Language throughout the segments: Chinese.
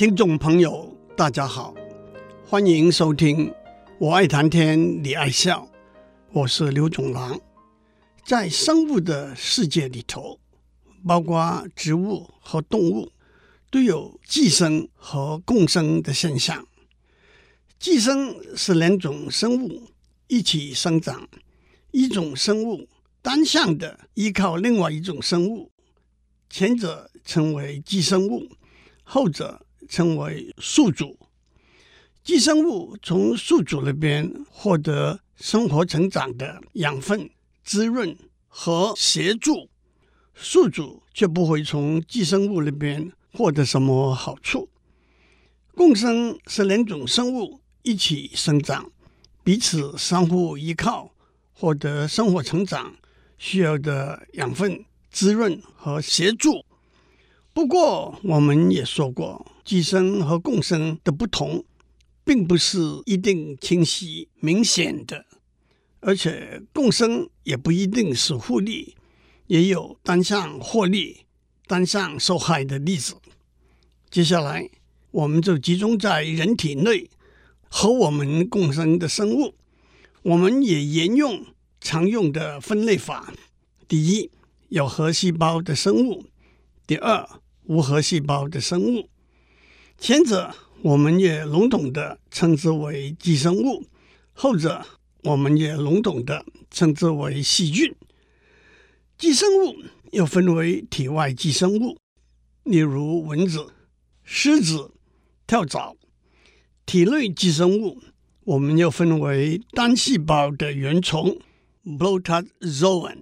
听众朋友，大家好，欢迎收听《我爱谈天，你爱笑》，我是刘总郎。在生物的世界里头，包括植物和动物，都有寄生和共生的现象。寄生是两种生物一起生长，一种生物单向的依靠另外一种生物，前者称为寄生物，后者。称为宿主，寄生物从宿主那边获得生活成长的养分、滋润和协助，宿主却不会从寄生物那边获得什么好处。共生是两种生物一起生长，彼此相互依靠，获得生活成长需要的养分、滋润和协助。不过，我们也说过。寄生和共生的不同，并不是一定清晰明显的，而且共生也不一定是互利，也有单向获利、单向受害的例子。接下来，我们就集中在人体内和我们共生的生物，我们也沿用常用的分类法：第一，有核细胞的生物；第二，无核细胞的生物。前者我们也笼统的称之为寄生物，后者我们也笼统的称之为细菌。寄生物又分为体外寄生物，例如蚊子、虱子、跳蚤；体内寄生物我们又分为单细胞的原虫 （Protozoan）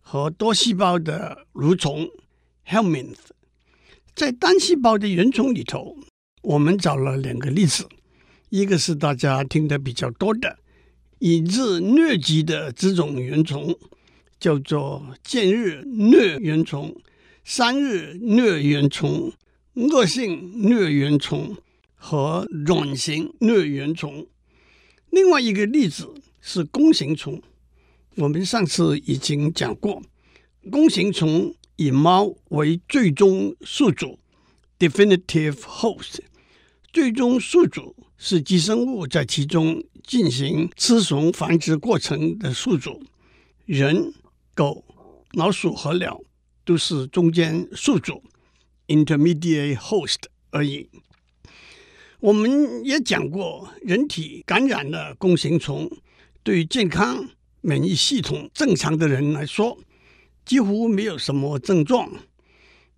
和多细胞的蠕虫 （Helminth）。在单细胞的原虫里头。我们找了两个例子，一个是大家听得比较多的，以致疟疾的这种原虫，叫做见日疟原虫、三日疟原虫、恶性疟原虫和卵形疟原虫。另外一个例子是弓形虫，我们上次已经讲过，弓形虫以猫为最终宿主 （definitive host）。最终宿主是寄生物在其中进行雌雄繁殖过程的宿主，人、狗、老鼠和鸟都是中间宿主 （intermediate host） 而已。我们也讲过，人体感染了弓形虫，对健康、免疫系统正常的人来说，几乎没有什么症状，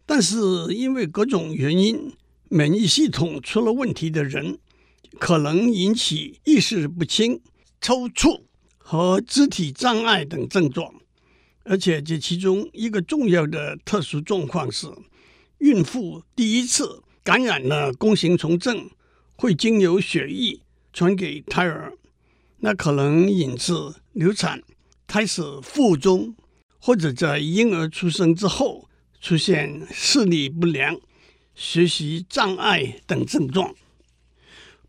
但是因为各种原因。免疫系统出了问题的人，可能引起意识不清、抽搐和肢体障碍等症状。而且这其中一个重要的特殊状况是，孕妇第一次感染了弓形虫症，会经由血液传给胎儿，那可能引致流产、胎死腹中，或者在婴儿出生之后出现视力不良。学习障碍等症状。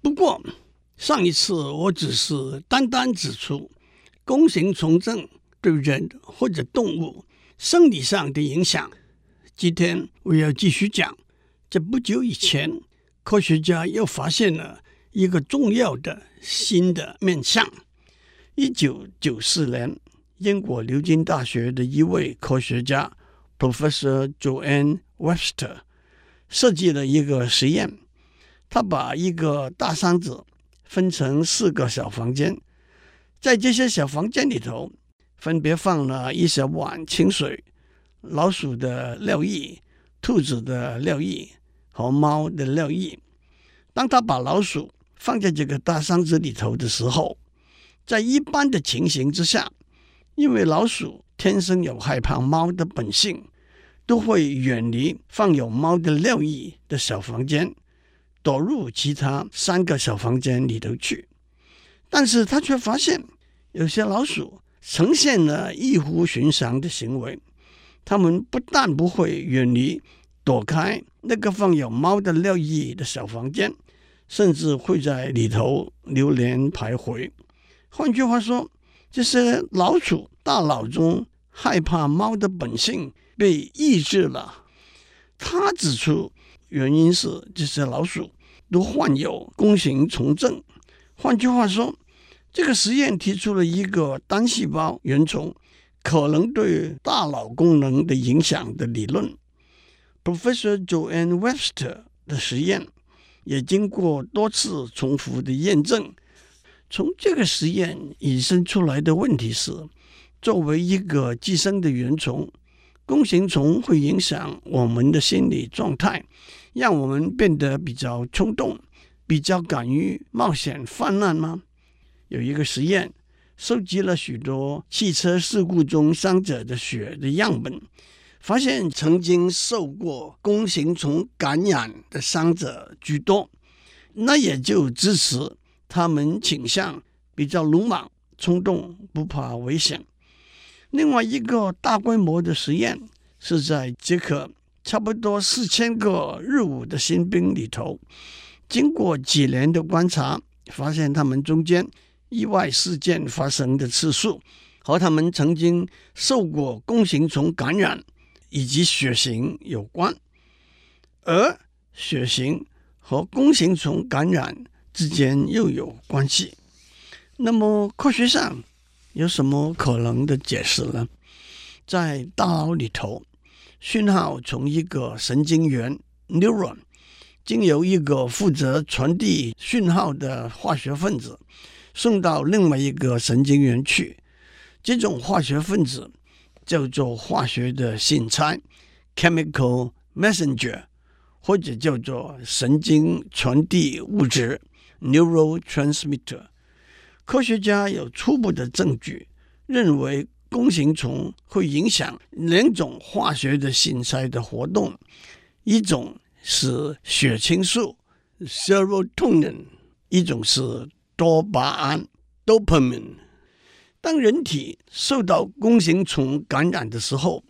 不过，上一次我只是单单指出弓形虫症对人或者动物生理上的影响。今天我要继续讲，在不久以前，科学家又发现了一个重要的新的面向。一九九四年，英国牛津大学的一位科学家 Professor Joanne Webster。设计了一个实验，他把一个大箱子分成四个小房间，在这些小房间里头，分别放了一小碗清水、老鼠的尿液、兔子的尿液和猫的尿液。当他把老鼠放在这个大箱子里头的时候，在一般的情形之下，因为老鼠天生有害怕猫的本性。都会远离放有猫的尿液的小房间，躲入其他三个小房间里头去。但是他却发现，有些老鼠呈现了异乎寻常的行为。它们不但不会远离、躲开那个放有猫的尿液的小房间，甚至会在里头流连徘徊。换句话说，这些老鼠大脑中害怕猫的本性被抑制了。他指出，原因是这些老鼠都患有弓形虫症。换句话说，这个实验提出了一个单细胞原虫可能对大脑功能的影响的理论。Professor Joanne Webster 的实验也经过多次重复的验证。从这个实验引申出来的问题是：作为一个寄生的原虫，弓形虫会影响我们的心理状态，让我们变得比较冲动，比较敢于冒险犯难吗？有一个实验，收集了许多汽车事故中伤者的血的样本，发现曾经受过弓形虫感染的伤者居多，那也就支持。他们倾向比较鲁莽、冲动，不怕危险。另外一个大规模的实验是在捷克，差不多四千个日伍的新兵里头，经过几年的观察，发现他们中间意外事件发生的次数和他们曾经受过弓形虫感染以及血型有关，而血型和弓形虫感染。之间又有关系，那么科学上有什么可能的解释呢？在大脑里头，讯号从一个神经元 （neuron） 经由一个负责传递讯号的化学分子送到另外一个神经元去，这种化学分子叫做化学的信差 （chemical messenger） 或者叫做神经传递物质。Neurotransmitter，科学家有初步的证据，认为弓形虫会影响两种化学的信差的活动，一种是血清素 （serotonin），一种是多巴胺 （dopamine）。当人体受到弓形虫感染的时候，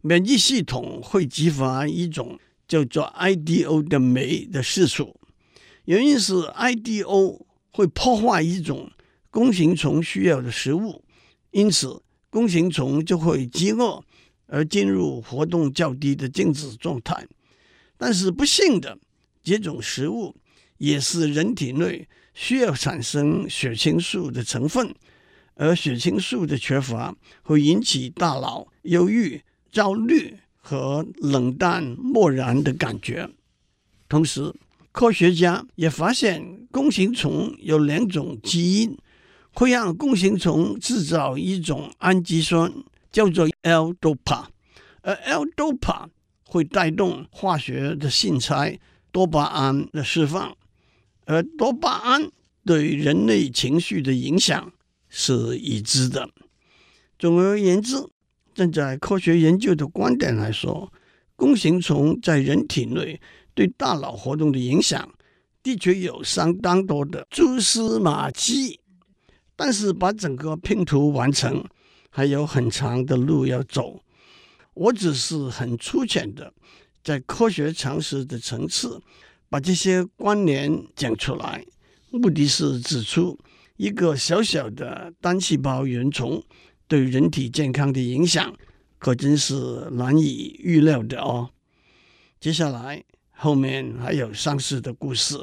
免疫系统会激发一种叫做 IDO 的酶的释出。原因是 IDO 会破坏一种弓形虫需要的食物，因此弓形虫就会饥饿而进入活动较低的静止状态。但是不幸的，这种食物也是人体内需要产生血清素的成分，而血清素的缺乏会引起大脑忧郁、焦虑和冷淡漠然的感觉，同时。科学家也发现，弓形虫有两种基因会让弓形虫制造一种氨基酸，叫做 L-DOPA，而 L-DOPA 会带动化学的信差多巴胺的释放，而多巴胺对人类情绪的影响是已知的。总而言之，站在科学研究的观点来说，弓形虫在人体内。对大脑活动的影响，的确有相当多的蛛丝马迹，但是把整个拼图完成，还有很长的路要走。我只是很粗浅的，在科学常识的层次，把这些关联讲出来，目的是指出一个小小的单细胞原虫对人体健康的影响，可真是难以预料的哦。接下来。后面还有上市的故事。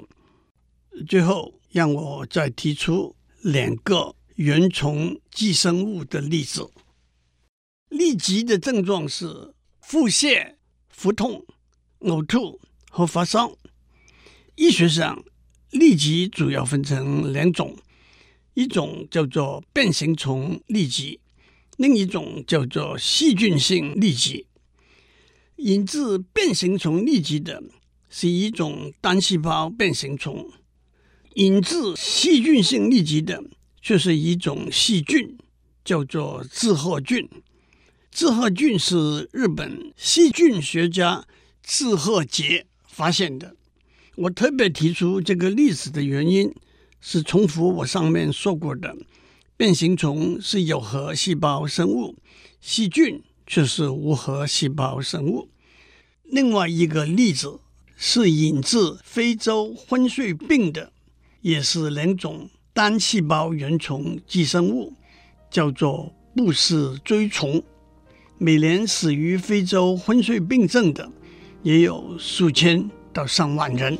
最后，让我再提出两个原虫寄生物的例子。痢疾的症状是腹泻、腹痛、呕吐和发烧。医学上，痢疾主要分成两种，一种叫做变形虫痢疾，另一种叫做细菌性痢疾。引致变形虫痢疾的。是一种单细胞变形虫，引致细菌性痢疾的就是一种细菌，叫做志贺菌。志贺菌是日本细菌学家志贺杰发现的。我特别提出这个例子的原因是重复我上面说过的，变形虫是有核细胞生物，细菌却是无核细胞生物。另外一个例子。是引致非洲昏睡病的，也是两种单细胞原虫寄生物，叫做布氏锥虫。每年死于非洲昏睡病症的也有数千到上万人。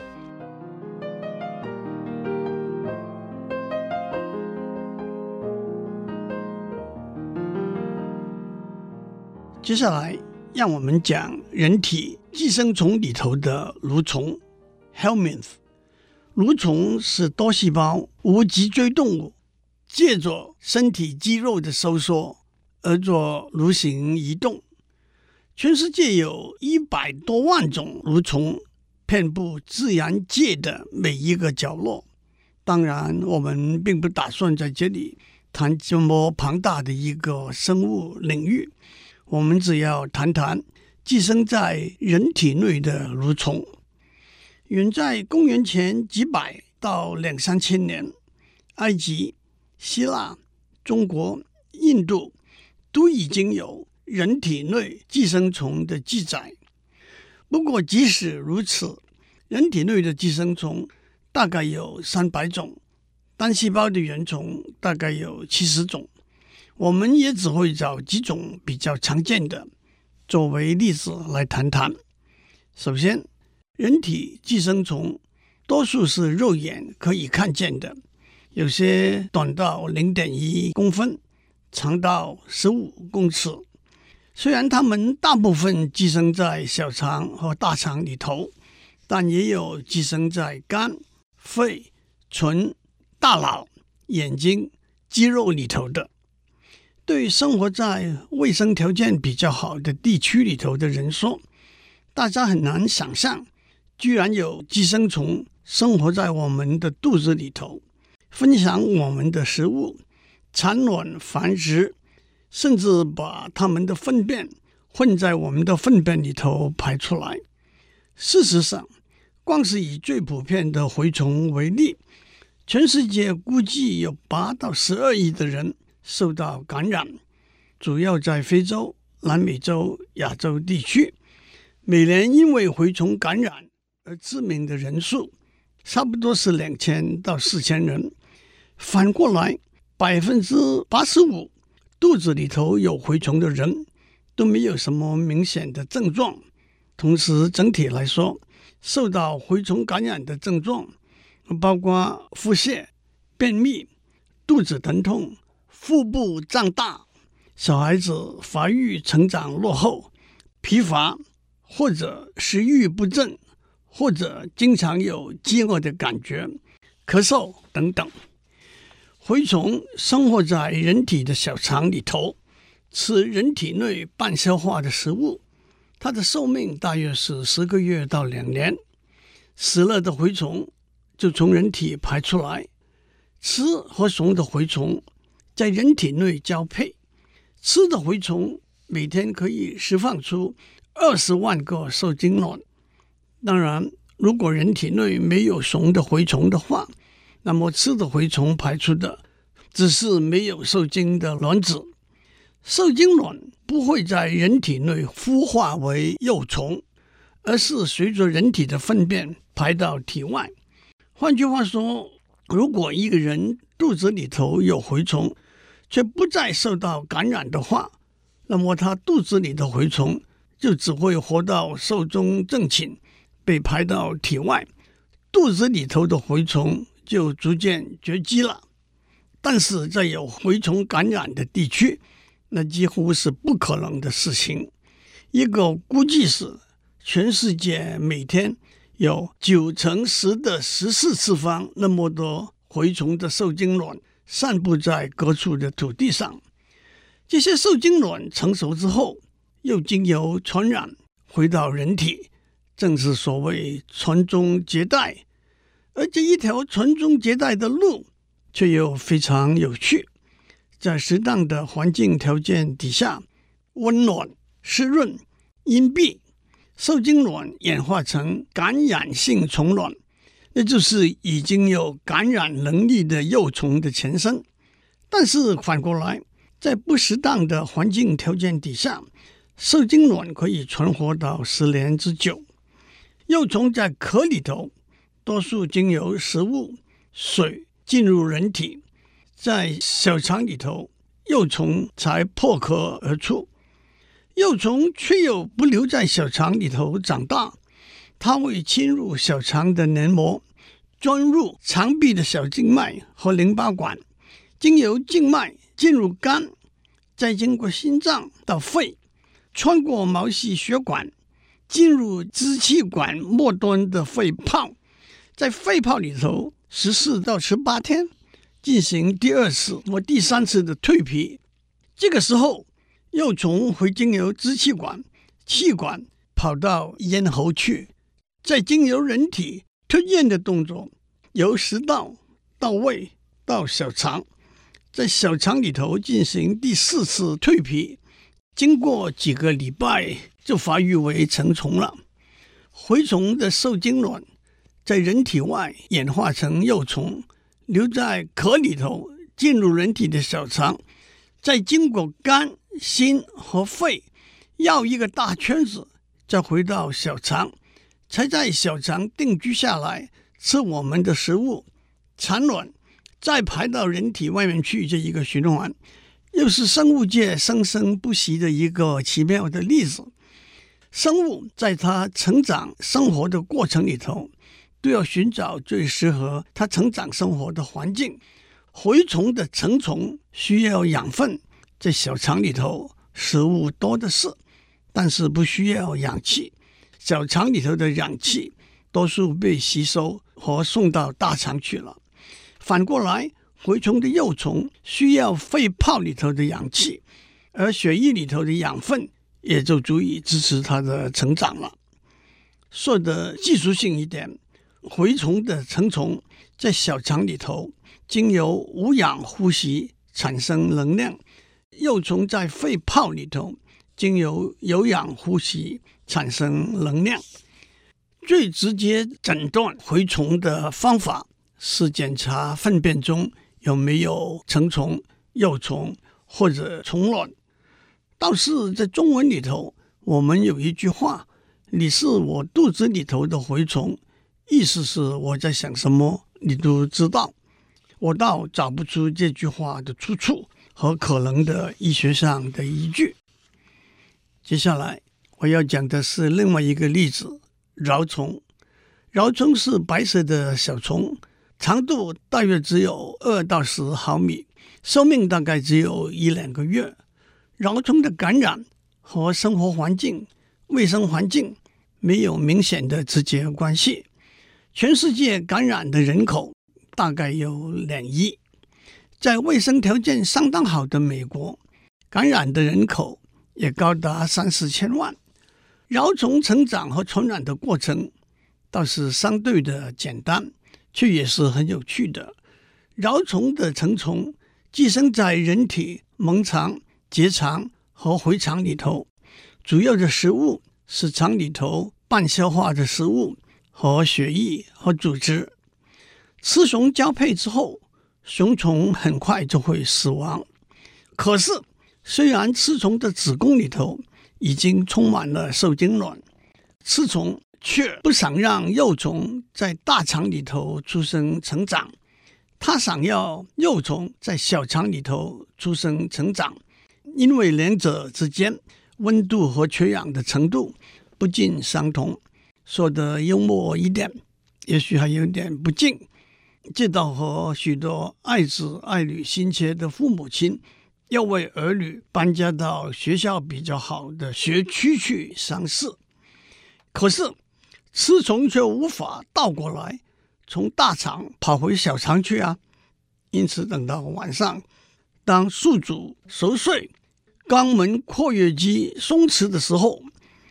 接下来，让我们讲人体寄生虫里头的蠕虫 （Helminth）。蠕虫是多细胞无脊椎动物，借着身体肌肉的收缩而做蠕行移动。全世界有一百多万种蠕虫，遍布自然界的每一个角落。当然，我们并不打算在这里谈这么庞大的一个生物领域。我们只要谈谈寄生在人体内的蠕虫。远在公元前几百到两三千年，埃及、希腊、中国、印度都已经有人体内寄生虫的记载。不过，即使如此，人体内的寄生虫大概有三百种，单细胞的原虫大概有七十种。我们也只会找几种比较常见的作为例子来谈谈。首先，人体寄生虫多数是肉眼可以看见的，有些短到零点一公分，长到十五公尺。虽然它们大部分寄生在小肠和大肠里头，但也有寄生在肝、肺、唇、大脑、眼睛、肌肉里头的。对生活在卫生条件比较好的地区里头的人说，大家很难想象，居然有寄生虫生活在我们的肚子里头，分享我们的食物，产卵繁殖，甚至把它们的粪便混在我们的粪便里头排出来。事实上，光是以最普遍的蛔虫为例，全世界估计有八到十二亿的人。受到感染，主要在非洲、南美洲、亚洲地区，每年因为蛔虫感染而致命的人数，差不多是两千到四千人。反过来，百分之八十五肚子里头有蛔虫的人都没有什么明显的症状。同时，整体来说，受到蛔虫感染的症状包括腹泻、便秘、肚子疼痛。腹部胀大，小孩子发育成长落后，疲乏，或者食欲不振，或者经常有饥饿的感觉，咳嗽等等。蛔虫生活在人体的小肠里头，吃人体内半消化的食物。它的寿命大约是十个月到两年。死了的蛔虫就从人体排出来，吃和雄的蛔虫。在人体内交配，吃的蛔虫每天可以释放出二十万个受精卵。当然，如果人体内没有雄的蛔虫的话，那么吃的蛔虫排出的只是没有受精的卵子。受精卵不会在人体内孵化为幼虫，而是随着人体的粪便排到体外。换句话说，如果一个人肚子里头有蛔虫，却不再受到感染的话，那么他肚子里的蛔虫就只会活到寿终正寝，被排到体外，肚子里头的蛔虫就逐渐绝迹了。但是在有蛔虫感染的地区，那几乎是不可能的事情。一个估计是，全世界每天有九乘十的十四次方那么多蛔虫的受精卵。散布在各处的土地上，这些受精卵成熟之后，又经由传染回到人体，正是所谓传宗接代。而这一条传宗接代的路，却又非常有趣。在适当的环境条件底下，温暖、湿润、阴蔽，受精卵演化成感染性虫卵。那就是已经有感染能力的幼虫的前身，但是反过来，在不适当的环境条件底下，受精卵可以存活到十年之久。幼虫在壳里头，多数经由食物、水进入人体，在小肠里头，幼虫才破壳而出。幼虫却又不留在小肠里头长大。它会侵入小肠的黏膜，钻入肠壁的小静脉和淋巴管，经由静脉进入肝，再经过心脏到肺，穿过毛细血管，进入支气管末端的肺泡，在肺泡里头十四到十八天进行第二次或第三次的蜕皮。这个时候，幼虫会经由支气管、气管跑到咽喉去。再经由人体吞咽的动作，由食道到胃到小肠，在小肠里头进行第四次蜕皮，经过几个礼拜就发育为成虫了。蛔虫的受精卵在人体外演化成幼虫，留在壳里头，进入人体的小肠，再经过肝、心和肺绕一个大圈子，再回到小肠。才在小肠定居下来，吃我们的食物，产卵，再排到人体外面去，这一个循环，又是生物界生生不息的一个奇妙的例子。生物在它成长生活的过程里头，都要寻找最适合它成长生活的环境。蛔虫的成虫需要养分，在小肠里头食物多的是，但是不需要氧气。小肠里头的氧气多数被吸收和送到大肠去了。反过来，蛔虫的幼虫需要肺泡里头的氧气，而血液里头的养分也就足以支持它的成长了。说的技术性一点，蛔虫的成虫在小肠里头经由无氧呼吸产生能量，幼虫在肺泡里头经由有氧呼吸。产生能量，最直接诊断蛔虫的方法是检查粪便中有没有成虫、幼虫或者虫卵。倒是在中文里头，我们有一句话：“你是我肚子里头的蛔虫”，意思是我在想什么，你都知道。我倒找不出这句话的出处和可能的医学上的依据。接下来。我要讲的是另外一个例子，蛲虫。蛲虫是白色的小虫，长度大约只有二到十毫米，寿命大概只有一两个月。蛲虫的感染和生活环境、卫生环境没有明显的直接关系。全世界感染的人口大概有两亿，在卫生条件相当好的美国，感染的人口也高达三四千万。蛲虫成长和传染的过程倒是相对的简单，却也是很有趣的。蛲虫的成虫寄生在人体盲肠、结肠和回肠里头，主要的食物是肠里头半消化的食物和血液和组织。雌雄交配之后，雄虫很快就会死亡。可是，虽然雌虫的子宫里头，已经充满了受精卵，雌虫却不想让幼虫在大肠里头出生成长，它想要幼虫在小肠里头出生成长，因为两者之间温度和缺氧的程度不尽相同。说得幽默一点，也许还有点不敬，这倒和许多爱子爱女心切的父母亲。要为儿女搬家到学校比较好的学区去相似，可是雌虫却无法倒过来从大肠跑回小肠去啊！因此，等到晚上，当宿主熟睡、肛门括约肌松弛的时候，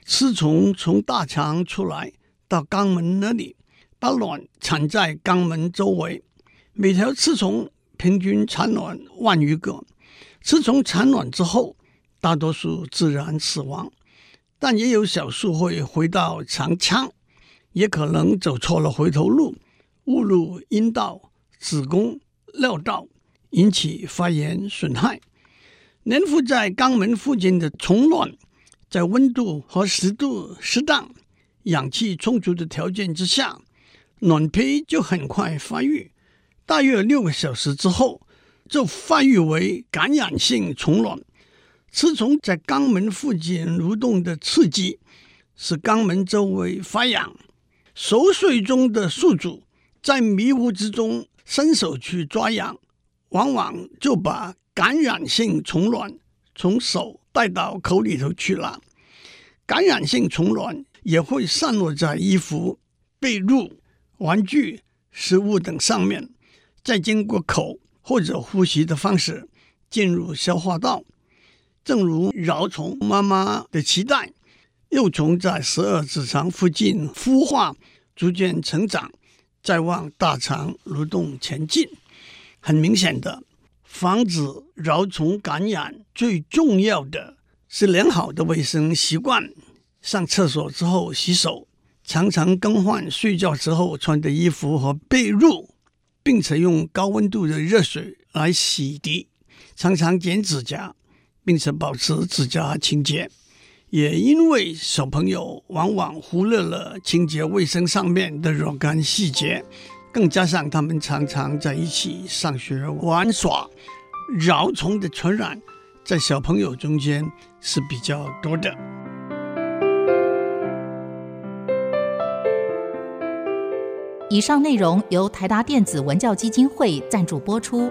雌虫从大肠出来到肛门那里，把卵产在肛门周围。每条雌虫平均产卵万余个。雌虫产卵之后，大多数自然死亡，但也有少数会回到肠腔，也可能走错了回头路，误入阴道、子宫、尿道，引起发炎损害。粘附在肛门附近的虫卵，在温度和湿度适当、氧气充足的条件之下，卵胚就很快发育，大约六个小时之后。就发育为感染性虫卵，雌虫在肛门附近蠕动的刺激，使肛门周围发痒、熟睡中的宿主在迷糊之中伸手去抓痒，往往就把感染性虫卵从手带到口里头去了。感染性虫卵也会散落在衣服、被褥、玩具、食物等上面，再经过口或者呼吸的方式进入消化道。正如蛲虫妈妈的脐带。幼虫在十二指肠附近孵化，逐渐成长，再往大肠蠕动前进。很明显的，防止蛲虫感染最重要的是良好的卫生习惯：上厕所之后洗手，常常更换睡觉之后穿的衣服和被褥，并且用高温度的热水来洗涤，常常剪指甲，并且保持指甲清洁。也因为小朋友往往忽略了清洁卫生上面的若干细节，更加上他们常常在一起上学玩耍，蛲虫的传染在小朋友中间是比较多的。以上内容由台达电子文教基金会赞助播出。